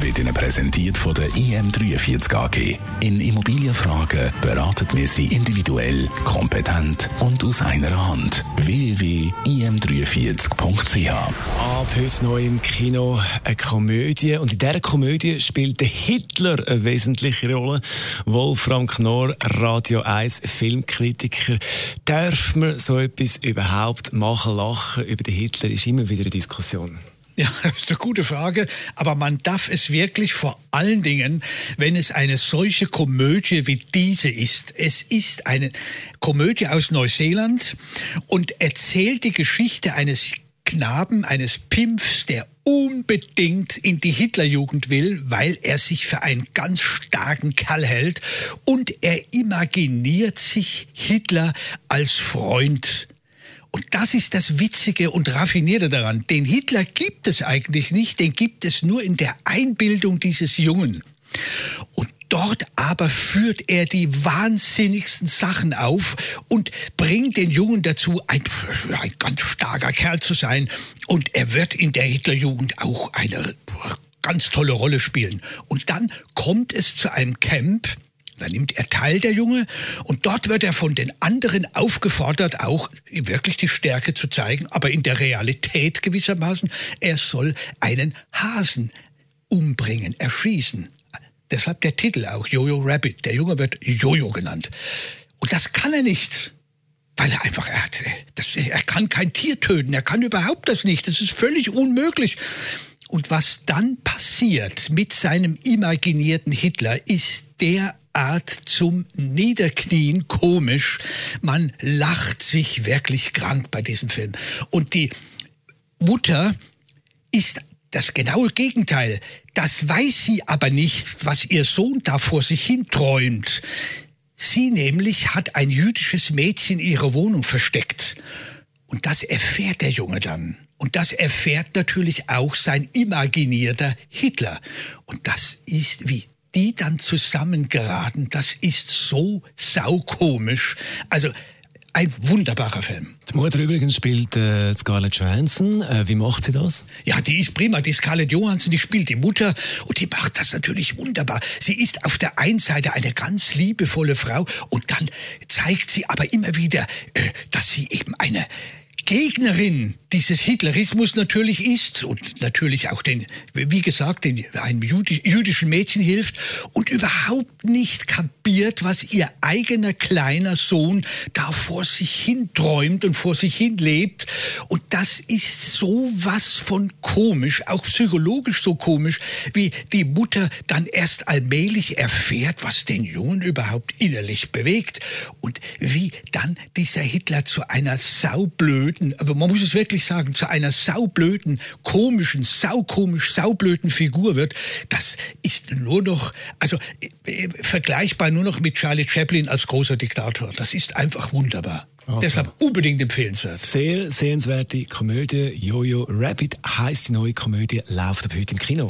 wird Ihnen präsentiert von der IM43 AG. In Immobilienfragen beraten wir Sie individuell, kompetent und aus einer Hand. www.im43.ch Ab heute neu im Kino eine Komödie. Und in dieser Komödie spielt der Hitler eine wesentliche Rolle. Wolfram Knorr, Radio 1 Filmkritiker. Darf man so etwas überhaupt machen, lachen über den Hitler, ist immer wieder eine Diskussion. Ja, das ist eine gute Frage. Aber man darf es wirklich vor allen Dingen, wenn es eine solche Komödie wie diese ist. Es ist eine Komödie aus Neuseeland und erzählt die Geschichte eines Knaben, eines Pimpfs, der unbedingt in die Hitlerjugend will, weil er sich für einen ganz starken Kerl hält und er imaginiert sich Hitler als Freund und das ist das Witzige und Raffinierte daran. Den Hitler gibt es eigentlich nicht, den gibt es nur in der Einbildung dieses Jungen. Und Dort aber führt er die wahnsinnigsten Sachen auf und bringt den Jungen dazu, ein, ein, ganz starker Kerl zu sein. Und er wird in der Hitlerjugend auch eine ganz tolle Rolle spielen. Und dann kommt es zu einem Camp, da nimmt er teil, der Junge, und dort wird er von den anderen aufgefordert, auch wirklich die Stärke zu zeigen, aber in der Realität gewissermaßen, er soll einen Hasen umbringen, erschießen. Deshalb der Titel auch, Jojo Rabbit. Der Junge wird Jojo genannt. Und das kann er nicht. Weil er einfach, er, hat, das, er kann kein Tier töten, er kann überhaupt das nicht. Das ist völlig unmöglich. Und was dann passiert mit seinem imaginierten Hitler, ist der Art zum Niederknien komisch. Man lacht sich wirklich krank bei diesem Film. Und die Mutter ist das genaue Gegenteil. Das weiß sie aber nicht, was ihr Sohn da vor sich hin träumt. Sie nämlich hat ein jüdisches Mädchen in ihrer Wohnung versteckt. Und das erfährt der Junge dann. Und das erfährt natürlich auch sein imaginierter Hitler. Und das ist wie die dann zusammengeraten, das ist so saukomisch. Also ein wunderbarer Film. Die Mutter übrigens spielt äh, Scarlett Johansson. Äh, wie macht sie das? Ja, die ist prima. Die Scarlett Johansson, die spielt die Mutter und die macht das natürlich wunderbar. Sie ist auf der einen Seite eine ganz liebevolle Frau und dann zeigt sie aber immer wieder, äh, dass sie eben eine Gegnerin dieses Hitlerismus natürlich ist und natürlich auch den, wie gesagt, den, einem jüdischen Mädchen hilft und überhaupt nicht kapiert, was ihr eigener kleiner Sohn da vor sich hin träumt und vor sich hin lebt. Und das ist so was von komisch, auch psychologisch so komisch, wie die Mutter dann erst allmählich erfährt, was den Jungen überhaupt innerlich bewegt und wie dann dieser Hitler zu einer saublöden, aber man muss es wirklich ich sagen, zu einer saublöden, komischen, saukomisch, saublöden Figur wird, das ist nur noch, also äh, vergleichbar nur noch mit Charlie Chaplin als großer Diktator. Das ist einfach wunderbar. Also. Deshalb unbedingt empfehlenswert. Sehr sehenswerte Komödie. Jojo Rabbit heißt die neue Komödie, läuft ab heute im Kino.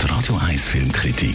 Die Radio 1 Filmkritik